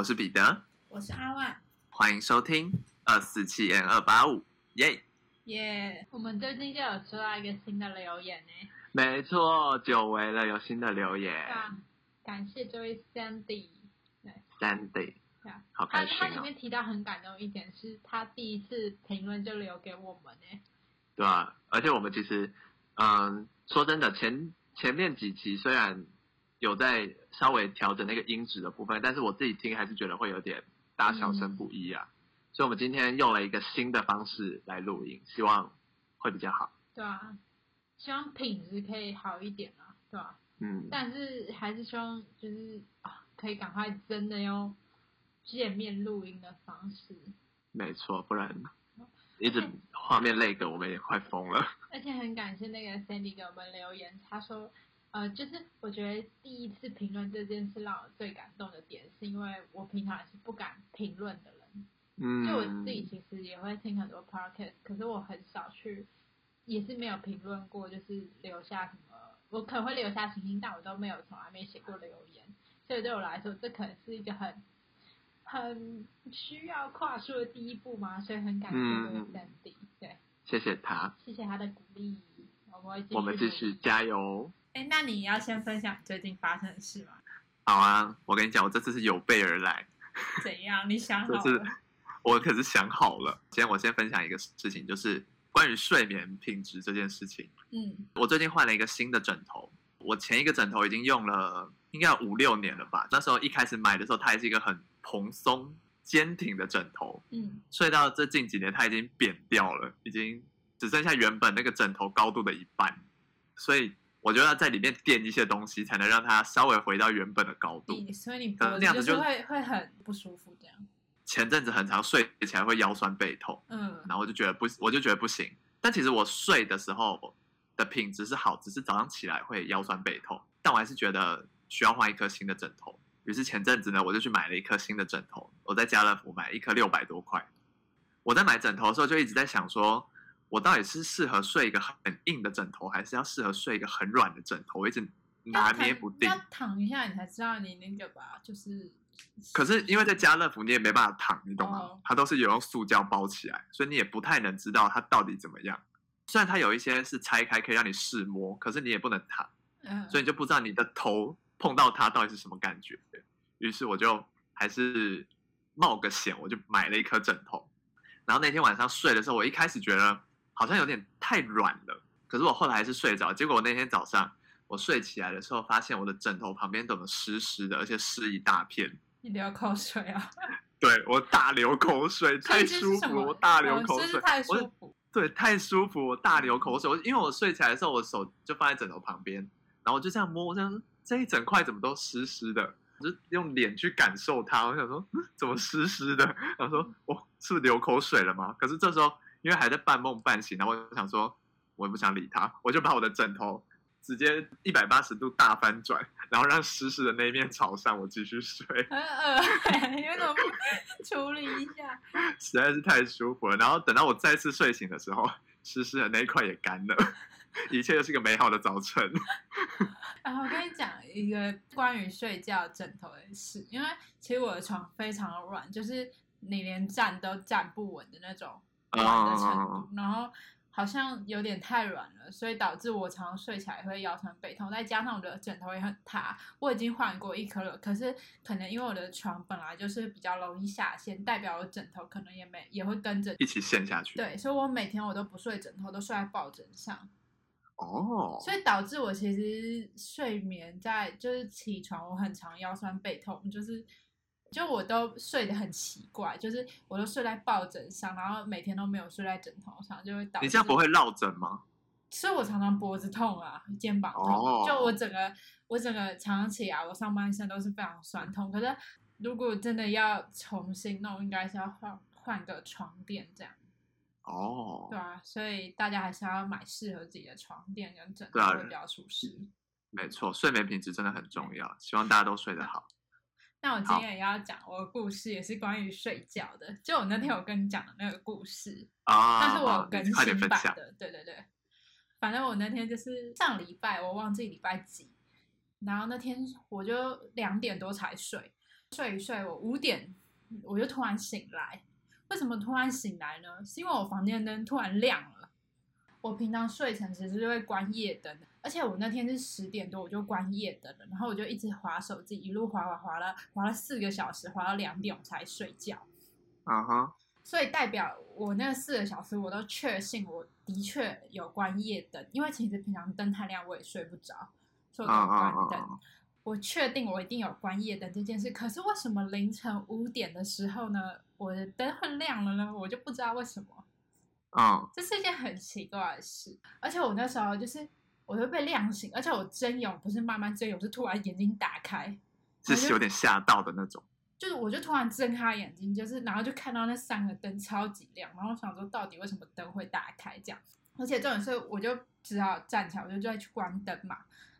我是彼得，我是阿万，欢迎收听二四七 N 二八五，耶！耶！我们最近就有收到一个新的留言呢，没错，久违了，有新的留言。对啊，感谢这位 Sandy，对，，Sandy，对啊，好他开心哦，他里面提到很感动一点是，他第一次评论就留给我们呢，对啊，而且我们其实，嗯，说真的，前前面几期虽然有在稍微调整那个音质的部分，但是我自己听还是觉得会有点大小声不一啊，所以我们今天用了一个新的方式来录音，希望会比较好。对啊，希望品质可以好一点啊，对吧、嗯，但是还是希望就是啊，可以赶快真的用见面录音的方式，没错，不然一直画面累个，我们也快疯了。而且很感谢那个 Sandy 给我们留言，他说，呃，就是我觉得第一次评论这件事让我最感动的点，是因为我平常也是不敢评论的人，嗯，就我自己其实也会听很多 podcast，可是我很少去，也是没有评论过，就是留下什么，我可能会留下星星，但我都没有从来没写过留言，所以对我来说，这可能是一个很。很需要跨出的第一步嘛，所以很感谢对，谢谢他，谢谢他的鼓励，我们会继续我们继续加油。哎，那你要先分享最近发生的事吗？好啊，我跟你讲，我这次是有备而来，怎样？你想好了？我可是想好了。今天我先分享一个事情，就是关于睡眠品质这件事情。嗯我最近换了一个新的枕头，我前一个枕头已经用了应该有五六年了吧。那时候一开始买的时候，它还是一个很蓬松、坚挺的枕头，嗯睡到这近几年，它已经扁掉了，已经只剩下原本那个枕头高度的一半，所以我就要在里面垫一些东西，才能让它稍微回到原本的高度。你所以你可脖子就是能那样子就会会很不舒服这样。前阵子很常睡起来会腰酸背痛，嗯然后我就觉得不，我就觉得不行。但其实我睡的时候的品质是好，只是早上起来会腰酸背痛。但我还是觉得需要换一颗新的枕头。于是前阵子呢，我就去买了一颗新的枕头。我在家乐福买一颗六百多块。我在买枕头的时候就一直在想说，我到底是适合睡一个很硬的枕头，还是要适合睡一个很软的枕头？我一直拿捏不定要。躺一下你才知道你那个吧，就是。可是因为在家乐福你也没办法躺，你懂吗？哦它都是有用塑胶包起来，所以你也不太能知道它到底怎么样。虽然它有一些是拆开可以让你试摸，可是你也不能躺，嗯，所以你就不知道你的头碰到它到底是什么感觉。于是我就还是冒个险，我就买了一颗枕头。然后那天晚上睡的时候，我一开始觉得好像有点太软了，可是我后来还是睡着。结果我那天早上我睡起来的时候，发现我的枕头旁边怎么湿湿的，而且湿一大片。你流口水啊，对我大流口水，太舒服，我大流口水，太舒服。对太舒服，我大流口水。我因为我睡起来的时候，我手就放在枕头旁边，然后我就这样摸，我想这一整块怎么都湿湿的，我就用脸去感受它。我想说，嗯怎么湿湿的？然后说，我是不是流口水了吗？可是这时候因为还在半梦半醒，然后我想说，我也不想理他，我就把我的枕头直接一百八十度大翻转，然后让湿湿的那一面朝上，我继续睡。很 恶心，你为什么不处理一下？实在是太舒服了。然后等到我再次睡醒的时候，湿湿的那一块也干了，一切又是个美好的早晨。然 后我跟你讲一个关于睡觉枕头的事，因为其实我的床非常的软，就是你连站都站不稳的那种软的程度，然后好像有点太软了，所以导致我常常睡起来会腰酸背痛，再加上我的枕头也很塌，我已经换过一颗了，可是可能因为我的床本来就是比较容易下陷，代表我枕头可能也没也会跟着。一起陷下去。，对，所以我每天我都不睡枕头，都睡在抱枕上。哦，所以导致我其实睡眠在就是起床，我很常腰酸背痛，就是就我都睡得很奇怪，就是我都睡在抱枕上，然后每天都没有睡在枕头上，就会导致你这样不会落枕吗？所以我常常脖子痛啊，肩膀痛，哦就我整个我整个常常起来，我上半身都是非常酸痛。可是如果真的要重新弄，应该是要换换个床垫这样。哦对，啊，所以大家还是要买适合自己的床垫跟枕头会比较舒适。没错，睡眠品质真的很重要，希望大家都睡得好。那我今天也要讲我的故事，也是关于睡觉的。就我那天有跟你讲的那个故事，啊，但是我更新。版的。对对对，反正我那天就是上礼拜，我忘记礼拜几，然后那天我就两点多才睡，睡一睡，我五点我就突然醒来。为什么突然醒来呢？是因为我房间灯突然亮了。我平常睡前其实是会关夜灯的，而且我那天是十点多我就关夜灯了，然后我就一直划手机，一路划划划了划了四个小时，划到两点我才睡觉。啊哈，所以代表我那四个小时我都确信我的确有关夜灯，因为其实平常灯太亮我也睡不着，所以我都关灯。我确定我一定有关夜灯这件事，可是为什么凌晨五点的时候呢，我的灯会亮了呢？我就不知道为什么。嗯，这是一件很奇怪的事，而且我那时候就是我会被亮醒，而且我睁眼不是慢慢睁眼，是突然眼睛打开，是有点吓到的那种。就是我就突然睁开眼睛，就是然后就看到那三个灯超级亮，然后想说到底为什么灯会打开这样？而且这种是我就只好站起来，我就再去关灯嘛，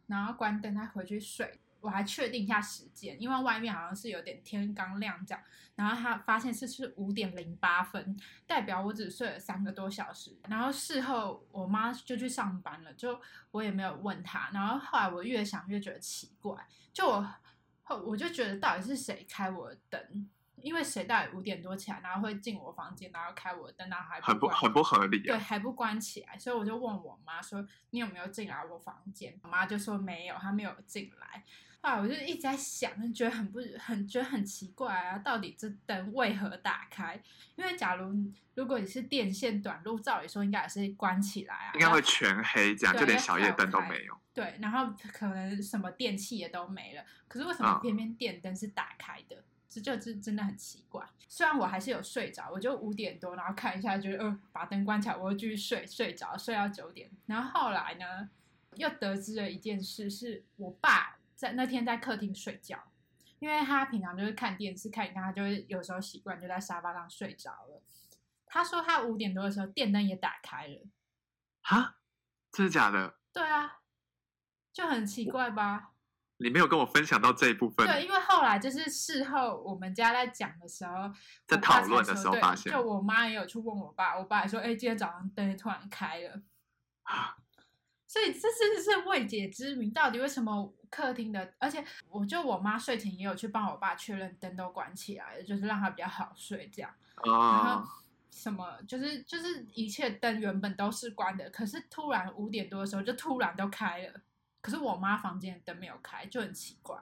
然后关灯再回去睡。我还确定一下时间，因为外面好像是有点天刚亮这样，然后他发现是是五点零八分，代表我只睡了三个多小时。然后事后我妈就去上班了，就我也没有问她。然后后来我越想越觉得奇怪，就我后我就觉得到底是谁开我的灯？因为谁到底五点多起来，然后会进我房间，然后开我的灯，然后还很不很不合理。对，还不关起来，所以我就问我妈说：“你有没有进来我房间？”我妈就说没有，她没有进来。啊！我就一直在想，觉得很不很觉得很奇怪啊，到底这灯为何打开？因为假如如果你是电线短路，照理说应该也是关起来啊，应该会全黑这样，就连小夜灯都没有。对，然后可能什么电器也都没了，可是为什么偏偏电灯是打开的？这就是真的很奇怪。虽然我还是有睡着，我就五点多，然后看一下，觉得呃，把灯关起来，我又继续睡，睡着睡到九点。然后后来呢，又得知了一件事，是我爸。在那天在客厅睡觉，因为他平常就是看电视看一看，他就会有时候习惯就在沙发上睡着了。他说他五点多的时候电灯也打开了，啊，真的假的？对啊，就很奇怪吧？你没有跟我分享到这一部分。对，因为后来就是事后我们家在讲的时候，在讨论的时候发现，就我妈也有去问我爸，我爸也说，哎，今天早上灯突然开了。啊所以这是是未解之谜，到底为什么客厅的？而且我就我妈睡前也有去帮我爸确认灯都关起来了，就是让他比较好睡这样。然后什么就是就是一切灯原本都是关的，可是突然五点多的时候就突然都开了，可是我妈房间的灯没有开，就很奇怪。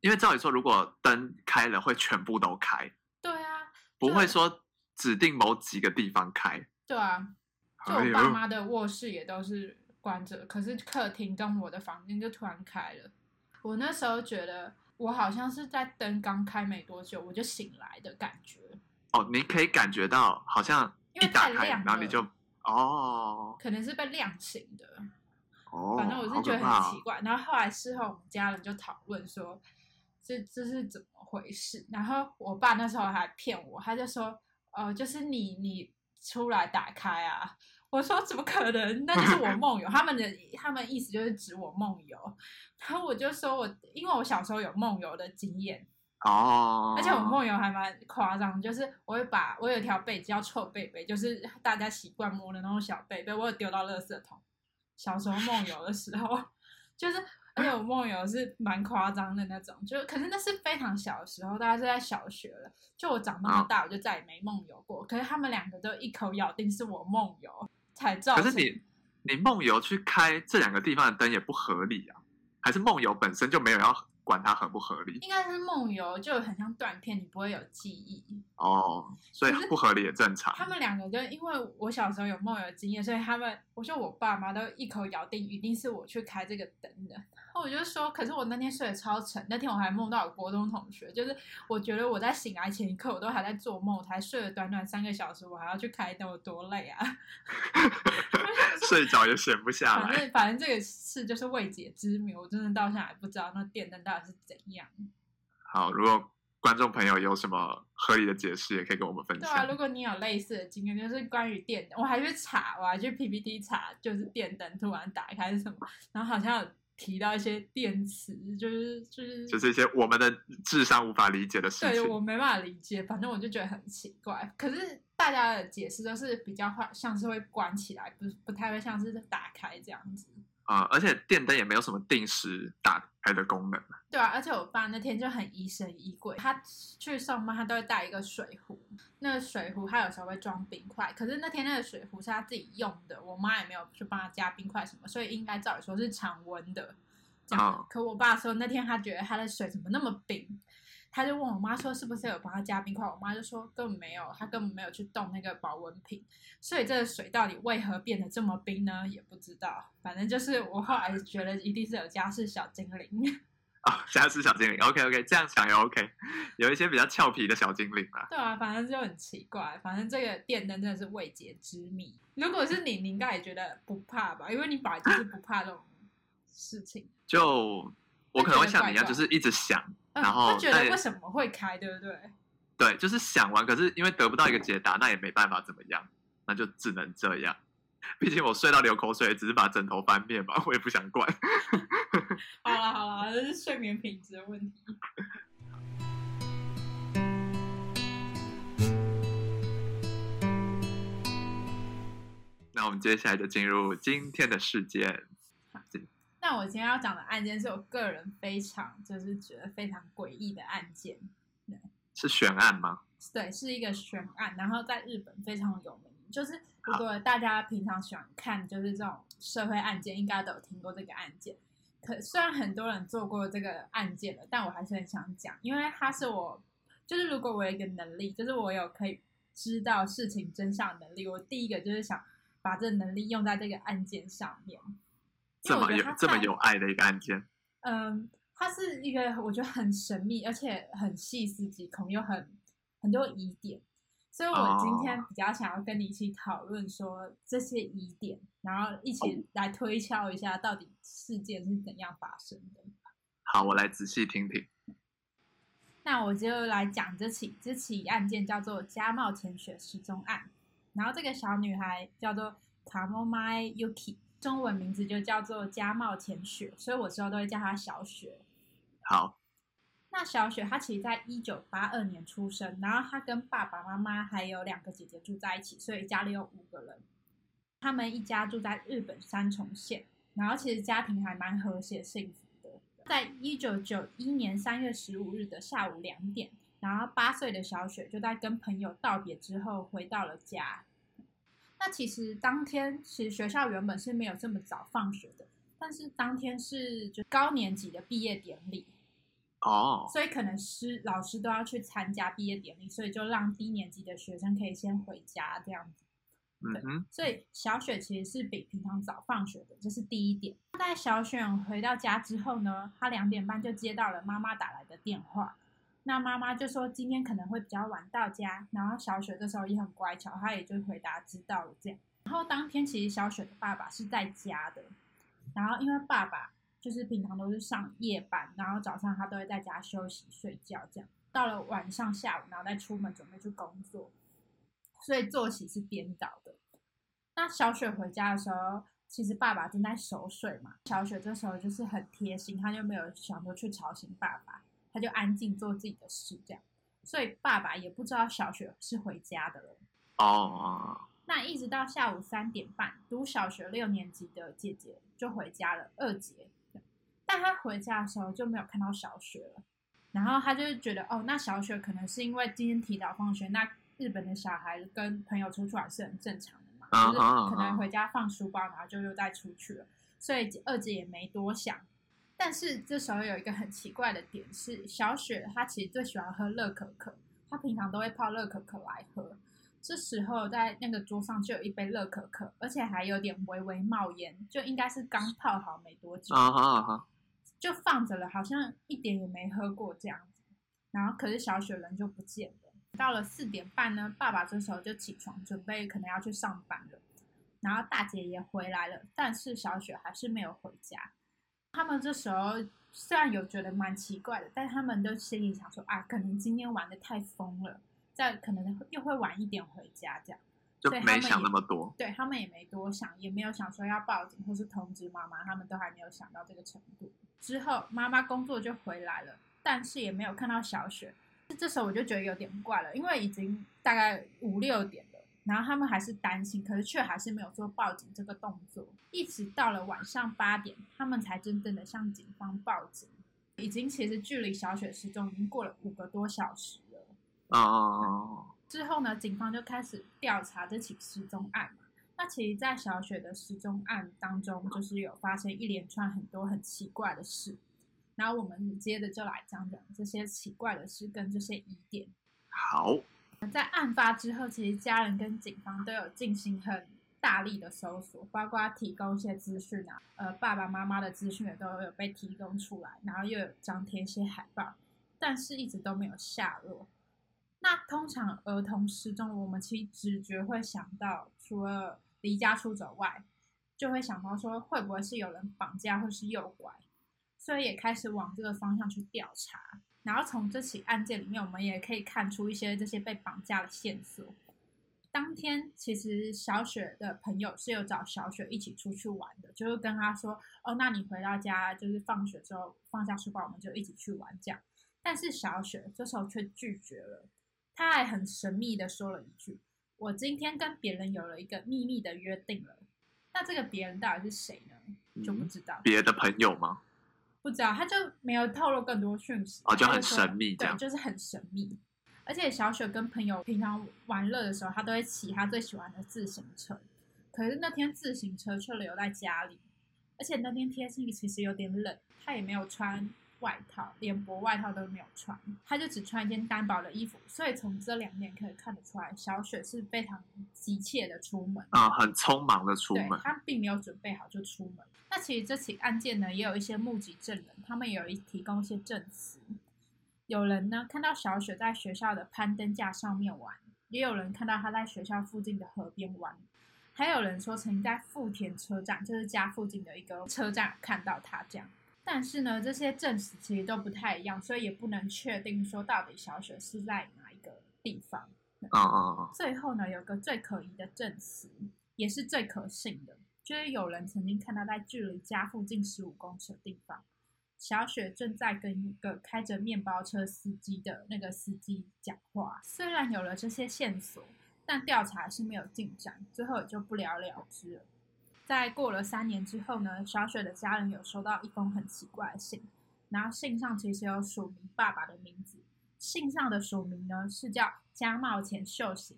因为照理说，如果灯开了会全部都开。对啊。不会说指定某几个地方开。对啊。就我爸妈的卧室也都是。关着，可是客厅跟我的房间就突然开了。我那时候觉得我好像是在灯刚开没多久，我就醒来的感觉。哦，你可以感觉到好像一打开，然后你就哦，可能是被亮醒的。哦，反正我是觉得很奇怪。然后后来事后我们家人就讨论说，这这是怎么回事？然后我爸那时候还骗我，他就说，哦，就是你你出来打开啊。我说怎么可能？那就是我梦游。他们的他们意思就是指我梦游。然后我就说我因为我小时候有梦游的经验哦，而且我梦游还蛮夸张，就是我会把我有一条被子叫臭被被，就是大家习惯摸的那种小被被，我有丢到垃圾桶。小时候梦游的时候，就是。而且我梦游是蛮夸张的那种，就可是那是非常小的时候，大概是在小学了。就我长那么大，我就再也没梦游过。可是他们两个都一口咬定是我梦游才造成。可是你你梦游去开这两个地方的灯也不合理啊？还是梦游本身就没有要？管它合不合理，应该是梦游就很像断片，你不会有记忆哦，所以不合理也正常。他们两个就因为我小时候有梦游经验，所以他们，我说我爸妈都一口咬定一定是我去开这个灯的。然后我就说，可是我那天睡得超沉，那天我还梦到我国中同学，就是我觉得我在醒来前一刻我都还在做梦，才睡了短短三个小时，我还要去开灯，我多累啊！睡着也闲不下来。反正反正这个事就是未解之谜，我真的到现在还不知道那电灯到底是怎样。好，如果观众朋友有什么合理的解释，也可以跟我们分享。对啊，如果你有类似的经验，就是关于电，我还去查，我还去 PPT 查，就是电灯突然打开是什么，然后好像有提到一些电池，就是就是就是一些我们的智商无法理解的事情。对我没办法理解，反正我就觉得很奇怪。可是大家的解释都是比较像是会关起来，不不太会像是打开这样子。啊、而且电灯也没有什么定时打开的功能。对啊，而且我爸那天就很疑神疑鬼，他去上班他都会带一个水壶，那个水壶他有时候会装冰块，可是那天那个水壶是他自己用的，我妈也没有去帮他加冰块什么，所以应该照理说是常温的。这样，哦可我爸说那天他觉得他的水怎么那么冰，他就问我妈说是不是有帮他加冰块，我妈就说根本没有，他根本没有去动那个保温瓶，所以这个水到底为何变得这么冰呢？也不知道，反正就是我后来觉得一定是有家事小精灵。哦，家是小精灵，OK OK，这样想也 OK，有一些比较俏皮的小精灵吧。对啊，反正就很奇怪，反正这个电灯真的是未解之谜。如果是你，你应该也觉得不怕吧？因为你本来就是不怕这种事情，就我可能会像你一样，就是一直想，嗯然后会觉得但为什么会开，对不对？对，就是想玩，可是因为得不到一个解答，那也没办法怎么样，那就只能这样。毕竟我睡到流口水，只是把枕头翻面嘛，我也不想管。好了好了，这是睡眠品质的问题。那我们接下来就进入今天的事件。那我今天要讲的案件是我个人非常就是觉得非常诡异的案件，是悬案吗？对，是一个悬案，然后在日本非常有名。就是如果大家平常喜欢看就是这种社会案件，应该都有听过这个案件。可虽然很多人做过这个案件了，但我还是很想讲，因为它是我，就是如果我有一个能力，就是我有可以知道事情真相的能力，我第一个就是想把这能力用在这个案件上面。因这么有这么有爱的一个案件，嗯，它是一个我觉得很神秘，而且很细思极恐，又很很多疑点，所以我今天哦。比较想要跟你一起讨论说这些疑点，然后一哦起来推敲一下到底事件是怎样发生的。好，我来仔细听听。那我就来讲这起这起案件叫做加茂前雪失踪案，然后这个小女孩叫做卡莫麦 Yuki，中文名字就叫做加茂前雪，所以我之后都会叫他小雪。好，那小雪她其实在一九八二年出生，然后她跟爸爸妈妈还有两个姐姐住在一起，所以家里有五个人。他们一家住在日本三重县，然后其实家庭还蛮和谐幸福的。在一九九一年三月十五日的下午两点，然后八岁的小雪就在跟朋友道别之后回到了家。那其实当天其实学校原本是没有这么早放学的，但是当天是就高年级的毕业典礼，哦，所以可能师老师都要去参加毕业典礼，所以就让低年级的学生可以先回家这样子。嗯哼，所以小雪其实是比平常早放学的，这是第一点。在小雪回到家之后呢，她两点半就接到了妈妈打来的电话。那妈妈就说今天可能会比较晚到家，然后小雪这时候也很乖巧，她也就回答知道了这样。然后当天其实小雪的爸爸是在家的，然后因为爸爸就是平常都是上夜班，然后早上他都会在家休息睡觉这样，到了晚上下午然后再出门准备去工作，所以作息是颠倒的。那小雪回家的时候，其实爸爸正在熟睡嘛。小雪这时候就是很贴心，她就没有想说去吵醒爸爸，她就安静做自己的事这样。所以爸爸也不知道小雪是回家的了。哦，那一直到下午三点半，读小学六年级的姐姐就回家了，二姐。但她回家的时候就没有看到小雪了，然后她就觉得，哦，那小雪可能是因为今天提早放学，那日本的小孩跟朋友出去玩是很正常的嘛，就是可能回家放书包，然后就又再出去了，所以二姐也没多想。但是这时候有一个很奇怪的点是，小雪她其实最喜欢喝乐可可，她平常都会泡乐可可来喝。这时候在那个桌上就有一杯乐可可，而且还有点微微冒烟，就应该是刚泡好没多久，啊哈啊哈，就放着了，好像一点也没喝过这样子。然后可是小雪人就不见了。到了四点半呢，爸爸这时候就起床，准备可能要去上班了。然后大姐也回来了，但是小雪还是没有回家。他们这时候虽然有觉得蛮奇怪的，但他们都心里想说啊，可能今天玩的太疯了，再可能又会晚一点回家这样。就没想也那么多。对他们也没多想，也没有想说要报警或是通知妈妈，他们都还没有想到这个程度。之后妈妈工作就回来了，但是也没有看到小雪。这时候我就觉得有点怪了，因为已经大概五六点了，然后他们还是担心，可是却还是没有做报警这个动作。一直到了晚上八点，他们才真正的向警方报警。已经其实距离小雪失踪已经过了五个多小时了。哦，之后呢，警方就开始调查这起失踪案嘛。那其实，在小雪的失踪案当中，就是有发生一连串很多很奇怪的事。然后我们接着就来讲讲这些奇怪的事跟这些疑点。在案发之后，其实家人跟警方都有进行很大力的搜索，包括提供一些资讯啊，呃，爸爸妈妈的资讯也都有被提供出来，然后又有张贴一些海报，但是一直都没有下落。那通常儿童失踪，我们其实直觉会想到，除了离家出走外，就会想到说会不会是有人绑架或是诱拐，所以也开始往这个方向去调查。然后从这起案件里面，我们也可以看出一些这些被绑架的线索。当天其实小雪的朋友是有找小雪一起出去玩的，就是跟他说：“哦，那你回到家就是放学之后放下书包，我们就一起去玩。”这样，但是小雪这时候却拒绝了。他还很神秘的说了一句：“我今天跟别人有了一个秘密的约定了。”那这个别人到底是谁呢？就不知道。别的朋友吗？不知道，他就没有透露更多讯息。哦，就很神秘，对，就是很神秘。而且小雪跟朋友平常玩乐的时候，他都会骑他最喜欢的自行车。可是那天自行车却留在家里，而且那天天气其实有点冷，他也没有穿。外套连薄外套都没有穿，他就只穿一件单薄的衣服，所以从这两点可以看得出来，小雪是非常急切的出门啊，很匆忙的出门，他并没有准备好就出门。那其实这起案件呢，也有一些目击证人，他们有一提供一些证词。有人呢看到小雪在学校的攀登架上面玩，也有人看到她在学校附近的河边玩，还有人说曾经在富田车站，就是家附近的一个车站看到她这样。但是呢，这些证词其实都不太一样，所以也不能确定说到底小雪是在哪一个地方。哦哦哦！最后呢，有个最可疑的证词，也是最可信的，就是有人曾经看到在距离家附近十五公尺的地方，小雪正在跟一个开着面包车司机的那个司机讲话。虽然有了这些线索，但调查是没有进展，最后也就不了了之了。在过了三年之后呢，小雪的家人有收到一封很奇怪的信，然后信上其实有署名爸爸的名字，信上的署名呢是叫加茂前秀行，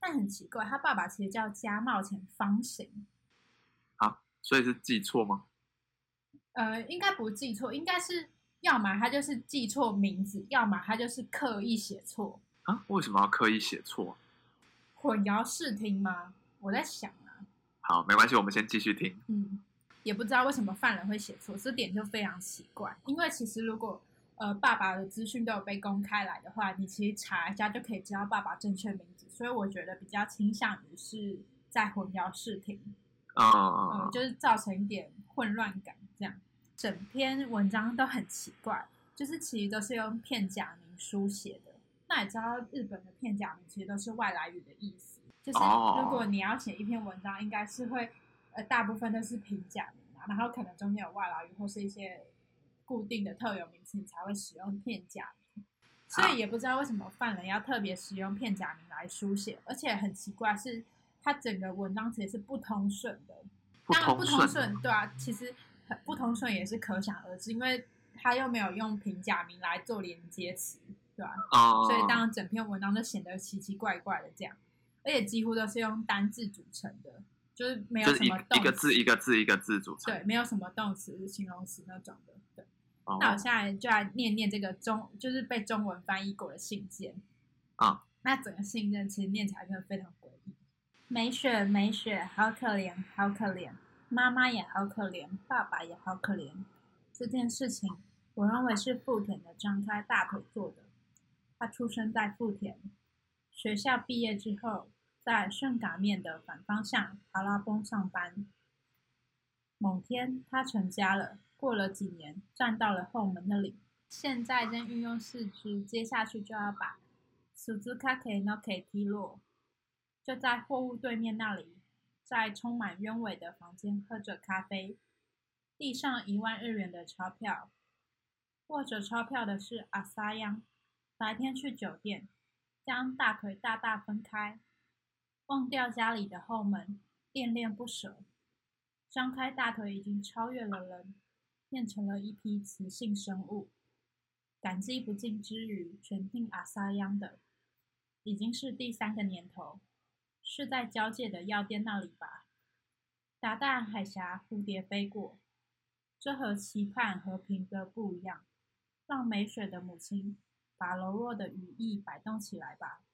但很奇怪，他爸爸其实叫加茂前方行。啊，所以是记错吗？呃，应该不记错，应该是要么他就是记错名字，要么他就是刻意写错。啊？为什么要刻意写错？混淆视听吗？我在想啊。好，没关系，我们先继续听。嗯，也不知道为什么犯人会写错，这点就非常奇怪。因为其实如果呃爸爸的资讯都有被公开来的话，你其实查一下就可以知道爸爸正确名字。所以我觉得比较倾向于是在混淆视听，啊，就是造成一点混乱感。这样，整篇文章都很奇怪，就是其实都是用片假名书写的。那你知道日本的片假名其实都是外来语的意思。就是如果你要写一篇文章，应该是会，呃，大部分都是平假名啊，然后可能中间有外来语或是一些固定的特有名词，你才会使用片假名。所以也不知道为什么犯人要特别使用片假名来书写，而且很奇怪是，他整个文章其实是不通顺的。当然不通顺，对啊，其实不通顺也是可想而知，因为他又没有用平假名来做连接词，对吧？哦。所以当然整篇文章都显得奇奇怪怪的这样。而且几乎都是用单字组成的，就是没有什么动一个字一个字一个字组成，对，没有什么动词、形容词那种的。对，那我现在就来念念这个中，就是被中文翻译过的信件啊。那整个信件其实念起来真的非常诡异。美雪，美雪，好可怜，好可怜，妈妈也好可怜，爸爸也好可怜。这件事情，我认为是富田的张开大腿做的。他出生在富田。学校毕业之后，在顺嘎面的反方向阿拉崩上班。某天，他成家了。过了几年，站到了后门那里。现在正运用四肢，接下去就要把 Suzuka K No K 踢落。就在货物对面那里，在充满鸢尾的房间喝着咖啡，地上一万日元的钞票，握着钞票的是阿萨央。白天去酒店。将大腿大大分开，忘掉家里的后门，恋恋不舍。张开大腿，已经超越了人，变成了一批雌性生物。感激不尽之余，全听阿萨央的。已经是第三个年头，是在交界的药店那里吧？达旦海峡，蝴蝶飞过，这和期盼和平的不一样。让美雪的母亲把柔弱的羽翼摆动起来吧，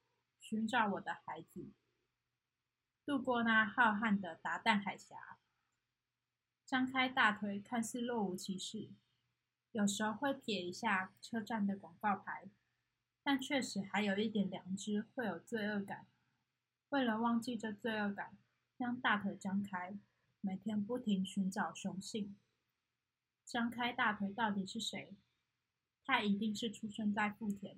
寻找我的孩子，渡过那浩瀚的达旦海峡。张开大腿，看似若无其事，有时候会瞥一下车站的广告牌。但确实还有一点良知，会有罪恶感。为了忘记这罪恶感，将大腿张开，每天不停寻找雄性。张开大腿到底是谁？他一定是出生在富田。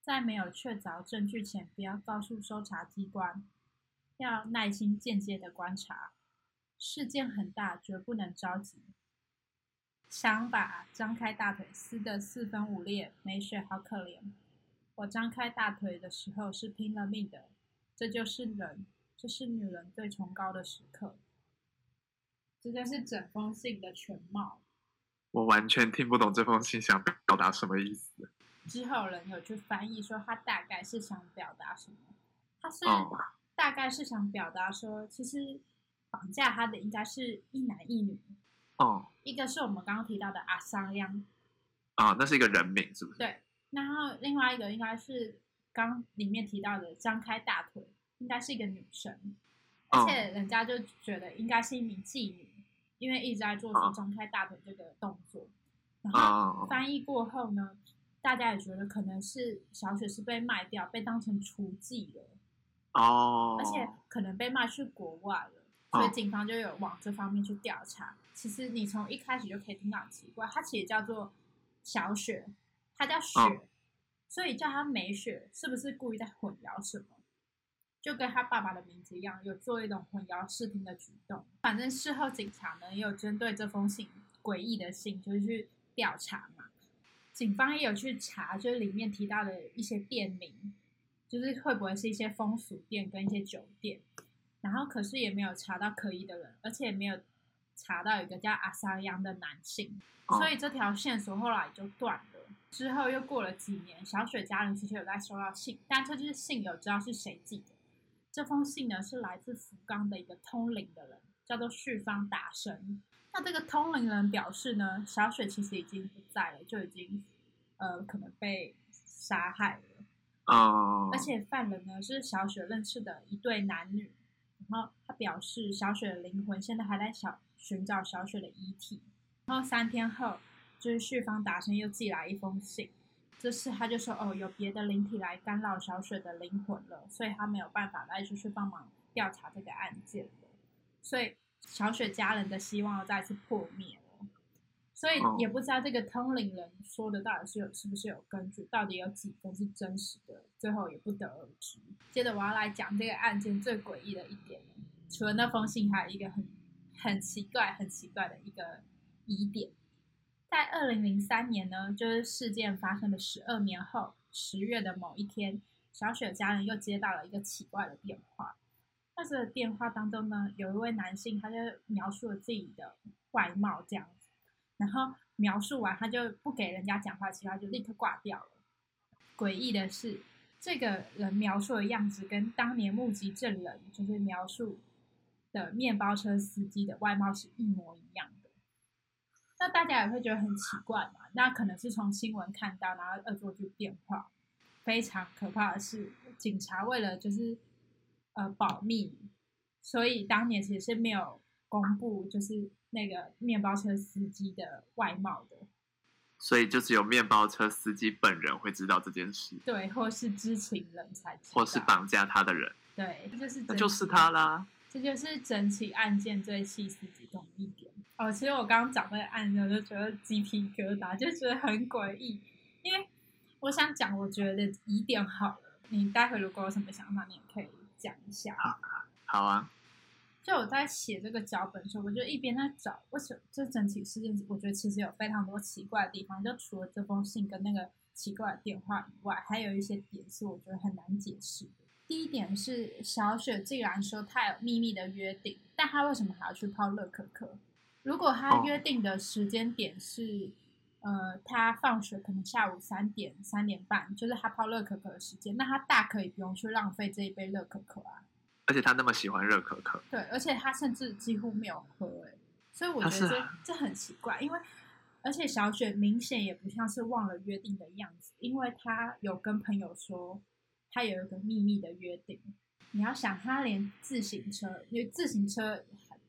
在没有确凿证据前，不要告诉搜查机关，要耐心间接的观察。事件很大，绝不能着急。想把张开大腿撕得四分五裂，没血好可怜。我张开大腿的时候是拼了命的，这就是人，这是女人最崇高的时刻。这就是整封信的全貌。我完全听不懂这封信想表达什么意思。之后人有去翻译说，他大概是想表达什么？他是大概是想表达说，其实绑架他的应该是一男一女。哦，一个是我们刚刚提到的阿桑央，啊，那是一个人名，是不是？对。然后另外一个应该是刚里面提到的张开大腿，应该是一个女生，而且人家就觉得应该是一名妓女，因为一直在做出张开大腿这个动作。然后翻译过后呢，大家也觉得可能是小雪是被卖掉，被当成雏妓了。哦。而且可能被卖去国外了。所以警方就有往这方面去调查。其实你从一开始就可以听到很奇怪，它其实叫做小雪，它叫雪，所以叫他美雪，是不是故意在混淆什么？就跟他爸爸的名字一样，有做一种混淆视听的举动。反正事后警察呢也有针对这封信诡异的信，就是去调查嘛。警方也有去查，就是里面提到的一些店名，就是会不会是一些风俗店跟一些酒店。然后可是也没有查到可疑的人，而且也没有查到一个叫阿三央的男性，所以这条线索后来就断了。之后又过了几年，小雪家人其实有在收到信，但这就是信有知道是谁寄的。这封信呢是来自福冈的一个通灵的人，叫做旭方达生。那这个通灵人表示呢，小雪其实已经不在了，就已经呃可能被杀害了。哦。而且犯人呢是小雪认识的一对男女。然后他表示，小雪的灵魂现在还在小寻找小雪的遗体。然后三天后，就是旭方达生又寄来一封信，这次他就说：“哦，有别的灵体来干扰小雪的灵魂了，所以他没有办法再出去帮忙调查这个案件了。所以小雪家人的希望再次破灭了。所以也不知道这个通灵人说的到底是有是不是有根据，到底有几分是真实的，最后也不得而知。”接着我要来讲这个案件最诡异的一点，除了那封信，还有一个很很奇怪、很奇怪的一个疑点。在二零零三年呢，就是事件发生的十二年后，十月的某一天，小雪家人又接到了一个奇怪的电话。那这个电话当中呢，有一位男性，他就描述了自己的外貌这样子，然后描述完，他就不给人家讲话，其他就立刻挂掉了。诡异的是。这个人描述的样子跟当年目击证人就是描述的面包车司机的外貌是一模一样，那大家也会觉得很奇怪嘛？那可能是从新闻看到，然后恶作剧变化。非常可怕的是，警察为了就是呃保密，所以当年其实是没有公布就是那个面包车司机的外貌的。所以就只有面包车司机本人会知道这件事，对，或是知情人才知，或是绑架他的人，对，这就是那就是他啦。这就是整起案件最细思极恐一点哦。其实我刚刚讲那个案子，我就觉得鸡皮疙瘩，就觉得很诡异。因为我想讲，我觉得疑点好了，你待会如果有什么想法，你也可以讲一下。好啊。就我在写这个脚本的时候，我就一边在找为什么这整体事件，我觉得其实有非常多奇怪的地方。就除了这封信跟那个奇怪的电话以外，还有一些点是我觉得很难解释的。第一点是小雪既然说她有秘密的约定，但她为什么还要去泡乐可可？如果他约定的时间点是，呃，他放学可能下午三点、三点半，就是他泡乐可可的时间，那他大可以不用去浪费这一杯乐可可啊。而且他那么喜欢热可可，对，而且他甚至几乎没有喝，哎，所以我觉得这这很奇怪，因为而且小雪明显也不像是忘了约定的样子，因为他有跟朋友说。他有一个秘密的约定，你要想，他连自行车，因为自行车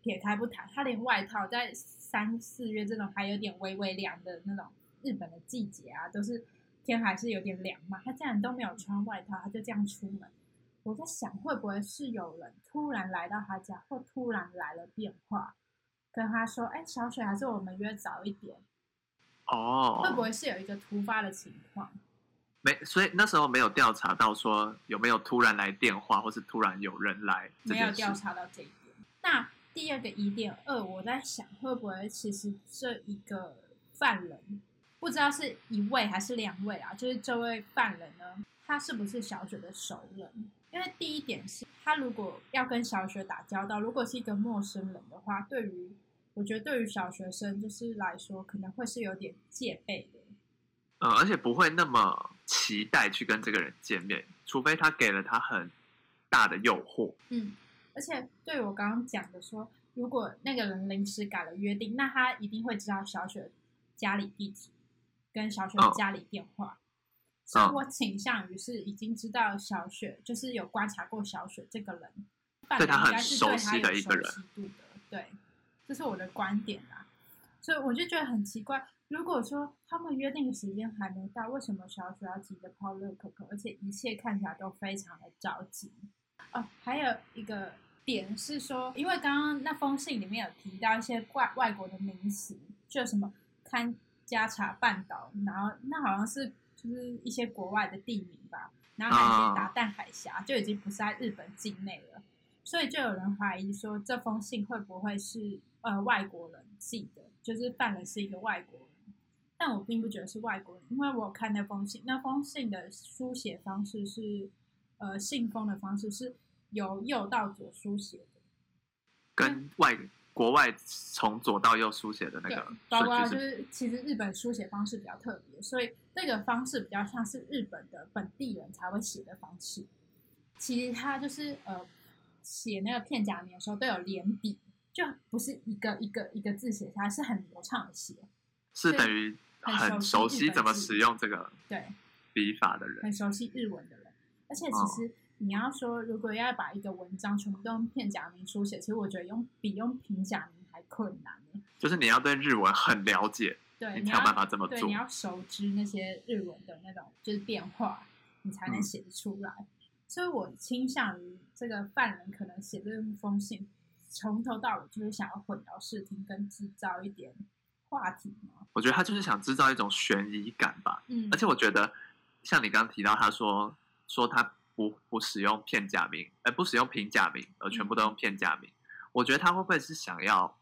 撇开不谈，他连外套在三四月这种还有点微微凉的那种日本的季节啊，都是天还是有点凉嘛，他竟然都没有穿外套，他就这样出门。我在想，会不会是有人突然来到他家，或突然来了电话，跟他说：“哎，小雪，还是我们约早一点。”哦，会不会是有一个突发的情况？没，所以那时候没有调查到说有没有突然来电话，或是突然有人来。没有调查到这一点。那第二个疑点二，我在想会不会其实这一个犯人不知道是一位还是两位啊？就是这位犯人呢，他是不是小雪的熟人？因为第一点是他如果要跟小雪打交道，如果是一个陌生人的话，对于我觉得对于小学生就是来说，可能会是有点戒备的。嗯，而且不会那么期待去跟这个人见面，除非他给了他很大的诱惑。嗯，而且对我刚刚讲的说，如果那个人临时改了约定，那他一定会知道小雪家里地址跟小雪家里电话。所以我倾向于是已经知道小雪，就是有观察过小雪这个人，对他很熟悉的一个人。对，这是我的观点啦。所以我就觉得很奇怪。如果说他们约定的时间还没到，为什么小雪要急着泡热可可？而且一切看起来都非常的着急。哦，还有一个点是说，因为刚刚那封信里面有提到一些外外国的名词，就什么堪加查半岛，然后那好像是就是一些国外的地名吧，然后还有达旦海峡，就已经不是在日本境内了。所以就有人怀疑说，这封信会不会是呃外国人寄的，就是犯人是一个外国人。但我并不觉得是外国人，因为我看那封信，那封信的书写方式是，呃，信封的方式是由右到左书写的，跟外国外从左到右书写的那个，包括就是其实日本书写方式比较特别，所以这个方式比较像是日本的本地人才会写的方式。其实他就是呃写那个片假名的时候都有连笔，就不是一个一个一个字写下来，是很流畅的写，是等于。很熟悉怎么使用这个对笔法的人，很熟悉日文的人。而且其实你要说，如果要把一个文章全部都用片假名书写，其实我觉得用比用平假名还困难就是你要对日文很了解，对，你才有办法这么做。你要熟知那些日文的那种就是变化，你才能写得出来。所以我倾向于这个犯人可能写这封信，从头到尾就是想要混淆视听，跟制造一点。话题嘛？我觉得他就是想制造一种悬疑感吧。嗯，而且我觉得，像你刚刚提到，他说说他不不使用片假名，而不使用平假名，而全部都用片假名。我觉得他会不会是想要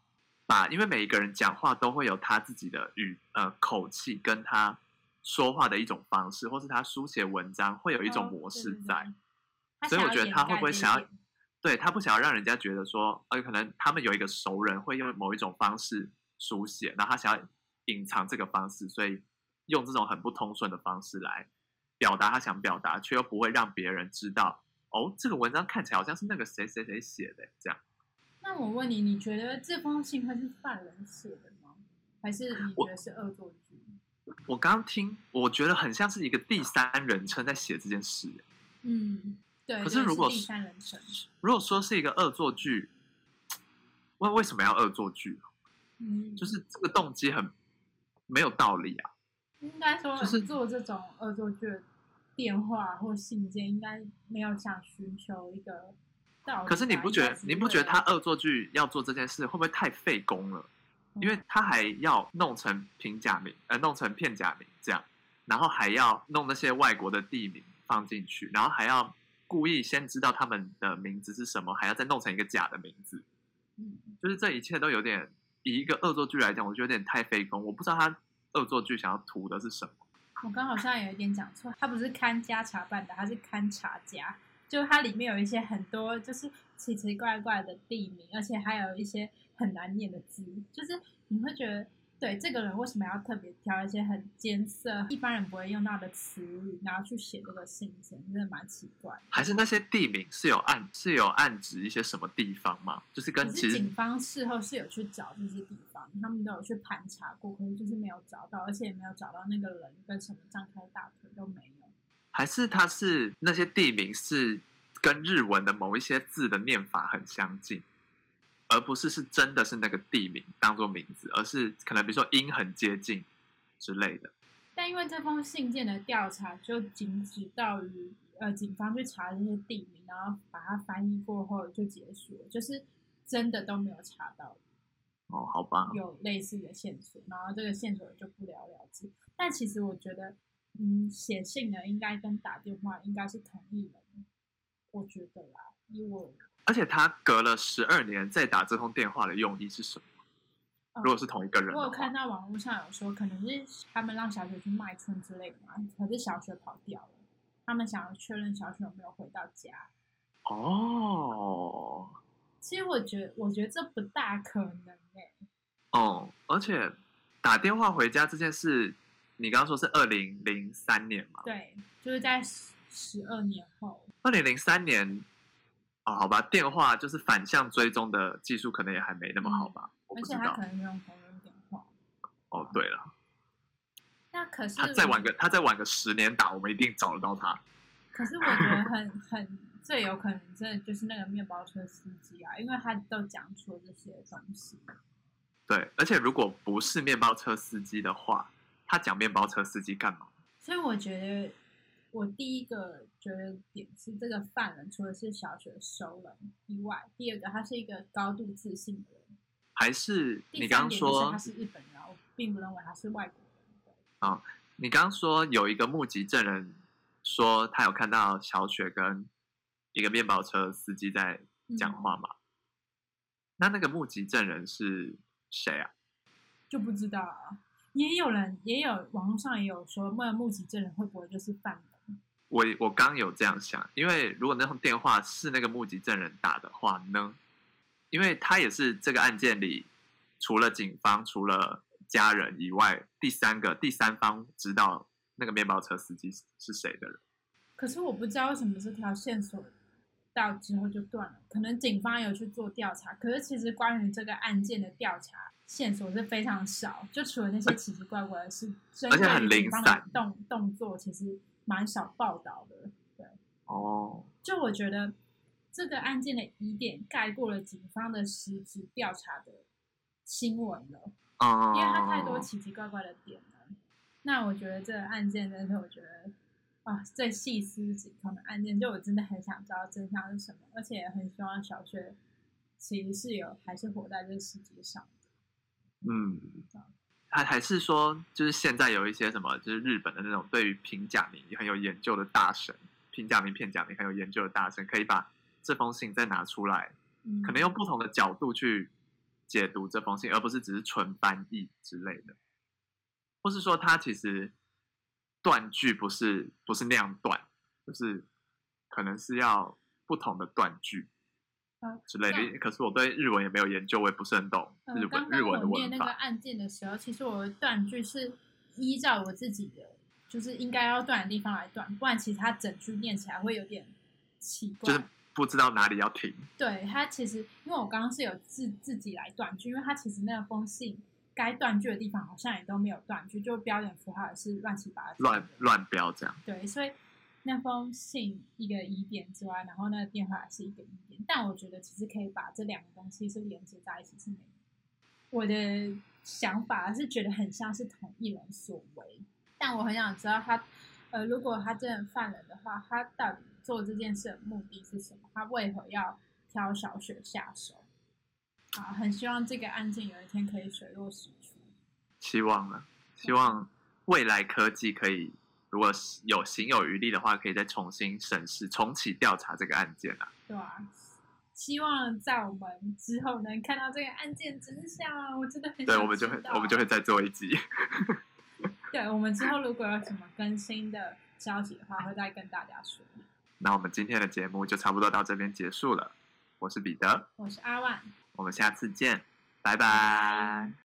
把，因为每一个人讲话都会有他自己的语呃口气，跟他说话的一种方式，或是他书写文章会有一种模式在。所以我觉得他会不会想要，对他不想要让人家觉得说，呃，可能他们有一个熟人会用某一种方式。书写，然后他想要隐藏这个方式，所以用这种很不通顺的方式来表达他想表达，却又不会让别人知道。哦，这个文章看起来好像是那个谁谁谁写的这样。那我问你，你觉得这封信会是犯人写的吗？还是你觉得是恶作剧？我刚刚听，我觉得很像是一个第三人称在写这件事。嗯，对。可是如果第三人称，如果说是一个恶作剧，为为什么要恶作剧？嗯，就是这个动机很没有道理啊。应该说，就是做这种恶作剧电话或信件，应该没有想寻求一个道。可是你不觉得？你不觉得他恶作剧要做这件事，会不会太费工了？因为他还要弄成平假名，呃，弄成片假名这样，然后还要弄那些外国的地名放进去，然后还要故意先知道他们的名字是什么，还要再弄成一个假的名字。嗯，就是这一切都有点。以一个恶作剧来讲，我觉得有点太费工。我不知道他恶作剧想要图的是什么。我刚好像有一点讲错，他不是看家茶办的，他是看茶家。就它里面有一些很多就是奇奇怪怪的地名，而且还有一些很难念的字，就是你会觉得。对这个人为什么要特别挑一些很艰涩、一般人不会用到的词语，然后去写这个信件，真的蛮奇怪。还是那些地名是有暗是有暗指一些什么地方吗？就是跟其实警方事后是有去找这些地方，他们都有去盘查过，可是就是没有找到，而且也没有找到那个人跟什么张开大腿都没有。还是他是那些地名是跟日文的某一些字的念法很相近？而不是是真的是那个地名当做名字，而是可能比如说音很接近之类的。但因为这封信件的调查就仅止到于呃警方去查这些地名，然后把它翻译过后就结束了，就是真的都没有查到。哦，好吧。有类似的线索，然后这个线索就不了了之。但其实我觉得，嗯，写信的应该跟打电话应该是同一人，我觉得啦，以我。而且他隔了十二年再打这通电话的用意是什么？如果是同一个人，我有看到网络上有说，可能是他们让小雪去卖春之类的嘛。可是小雪跑掉了，他们想要确认小雪有没有回到家。哦，其实我觉得，我觉得这不大可能诶。哦，而且打电话回家这件事，你刚刚说是二零零三年嘛？对，就是在十十二年后，二零零三年。哦，好吧，电话就是反向追踪的技术，可能也还没那么好吧。而且他可能用同人电话。哦，对了。那可是他再晚个，他再晚个十年打，我们一定找得到他。可是我觉得很 很最有可能，真的就是那个面包车司机啊，因为他都讲出了这些东西。对，而且如果不是面包车司机的话，他讲面包车司机干嘛？所以我觉得。我第一个觉得点是，这个犯人除了是小学熟人以外，第二个他是一个高度自信的人，还是你刚刚说他是日本人，我并不认为他是外国人。啊，你刚刚说有一个目击证人说他有看到小雪跟一个面包车司机在讲话嘛？那那个目击证人是谁啊？就不知道啊。也有人也有网络上也有说，那目击证人会不会就是犯人？我我刚有这样想，因为如果那通电话是那个目击证人打的话呢，因为他也是这个案件里除了警方、除了家人以外，第三个第三方知道那个面包车司机是谁的人。可是我不知道为什么这条线索到之后就断了，可能警方有去做调查，可是其实关于这个案件的调查线索是非常少，就除了那些奇奇怪怪的事，而且很零散，动动作其实。蛮少报道的，对，哦，就我觉得这个案件的疑点盖过了警方的实质调查的新闻了，哦，因为它太多奇奇怪怪的点了。那我觉得这个案件真的是，我觉得啊，最细思极恐的案件，就我真的很想知道真相是什么，而且很希望小学其实是有还是活在这个世界上的，嗯。还还是说，就是现在有一些什么，就是日本的那种对于平假名很有研究的大神，平假名、片假名很有研究的大神，可以把这封信再拿出来，可能用不同的角度去解读这封信，而不是只是纯翻译之类的，或是说他其实断句不是不是那样断，就是可能是要不同的断句。之类的，可是我对日文也没有研究，我也不是很懂日文日文的文法。那个案件的时候，其实我的断句是依照我自己的，就是应该要断的地方来断，不然其实它整句念起来会有点奇怪，就是不知道哪里要停。对它其实，因为我刚刚是有自自己来断句，因为它其实那封信该断句的地方好像也都没有断句，就标点符号也是乱七八糟，乱乱标这样。对，所以。那封信一个疑点之外，然后那个电话是一个疑点，但我觉得其实可以把这两个东西是连接在一起，是没我的想法是觉得很像是同一人所为，但我很想知道他，呃，如果他真的犯人的话，他到底做这件事的目的是什么？他为何要挑小雪下手？啊，很希望这个案件有一天可以水落石出。希望啊，希望未来科技可以。如果有行有余力的话，可以再重新审视、重启调查这个案件啊。对啊，希望在我们之后能看到这个案件真相。我真的很对，我们就会我们就会再做一集。对，我们之后如果有什么更新的消息的话，会再跟大家说。那我们今天的节目就差不多到这边结束了。我是彼得，我是阿万。我们下次见，拜拜。